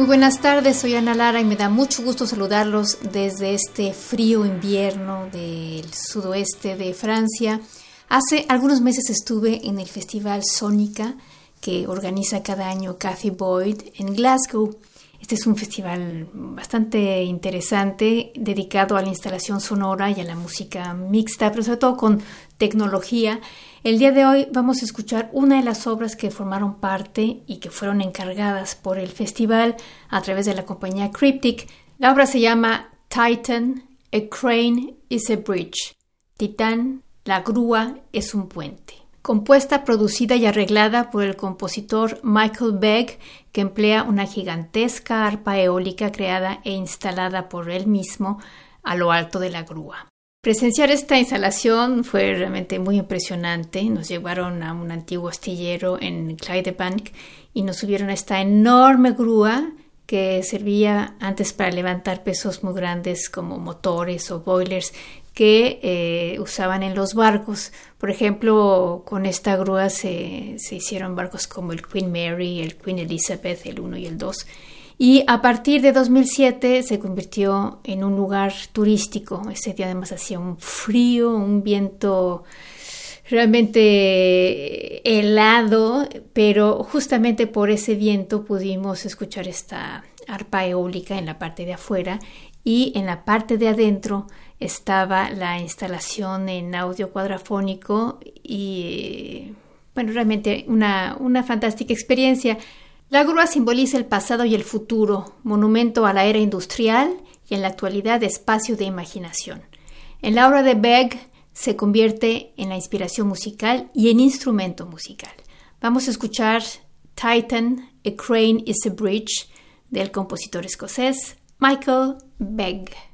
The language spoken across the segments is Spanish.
Muy buenas tardes, soy Ana Lara y me da mucho gusto saludarlos desde este frío invierno del sudoeste de Francia. Hace algunos meses estuve en el Festival Sónica que organiza cada año Cathy Boyd en Glasgow. Este es un festival bastante interesante dedicado a la instalación sonora y a la música mixta, pero sobre todo con tecnología. El día de hoy vamos a escuchar una de las obras que formaron parte y que fueron encargadas por el festival a través de la compañía Cryptic. La obra se llama Titan, A Crane is a Bridge. Titán, la grúa es un puente compuesta, producida y arreglada por el compositor Michael Begg, que emplea una gigantesca arpa eólica creada e instalada por él mismo a lo alto de la grúa. Presenciar esta instalación fue realmente muy impresionante. Nos llevaron a un antiguo astillero en Clydebank y nos subieron a esta enorme grúa que servía antes para levantar pesos muy grandes como motores o boilers que eh, usaban en los barcos. Por ejemplo, con esta grúa se, se, hicieron barcos como el Queen Mary, el Queen Elizabeth, el 1 y el 2. Y a partir de 2007 se convirtió en un lugar turístico. Ese día además hacía un frío, un viento realmente helado, pero justamente por ese viento pudimos escuchar esta arpa eólica en la parte de afuera y en la parte de adentro estaba la instalación en audio cuadrafónico y bueno, realmente una, una fantástica experiencia. La grúa simboliza el pasado y el futuro, monumento a la era industrial y en la actualidad espacio de imaginación. En la obra de Begg se convierte en la inspiración musical y en instrumento musical. Vamos a escuchar Titan, A Crane is a Bridge del compositor escocés Michael Begg.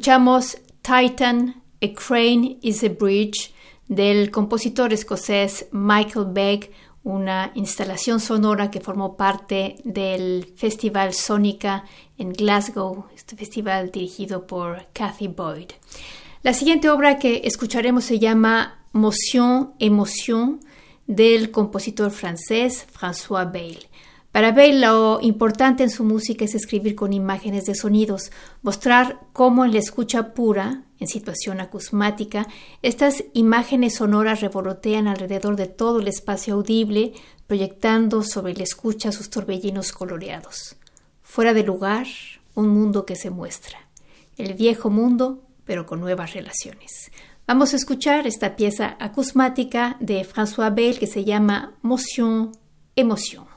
Escuchamos Titan, A Crane is a Bridge del compositor escocés Michael Begg, una instalación sonora que formó parte del Festival Sónica en Glasgow, este festival dirigido por Kathy Boyd. La siguiente obra que escucharemos se llama Motion, Emotion del compositor francés François Bale. Para Bale lo importante en su música es escribir con imágenes de sonidos, mostrar cómo en la escucha pura, en situación acusmática, estas imágenes sonoras revolotean alrededor de todo el espacio audible, proyectando sobre la escucha sus torbellinos coloreados. Fuera de lugar, un mundo que se muestra. El viejo mundo, pero con nuevas relaciones. Vamos a escuchar esta pieza acusmática de François Bale que se llama Motion, Emoción.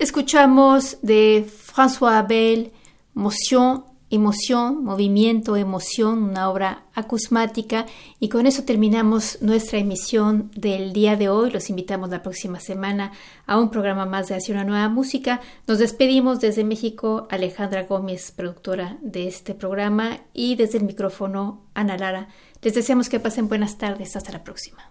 Escuchamos de François Abel, Motion, Emoción, Movimiento, Emoción, una obra acusmática. Y con eso terminamos nuestra emisión del día de hoy. Los invitamos la próxima semana a un programa más de Hacia una Nueva Música. Nos despedimos desde México, Alejandra Gómez, productora de este programa, y desde el micrófono, Ana Lara. Les deseamos que pasen buenas tardes. Hasta la próxima.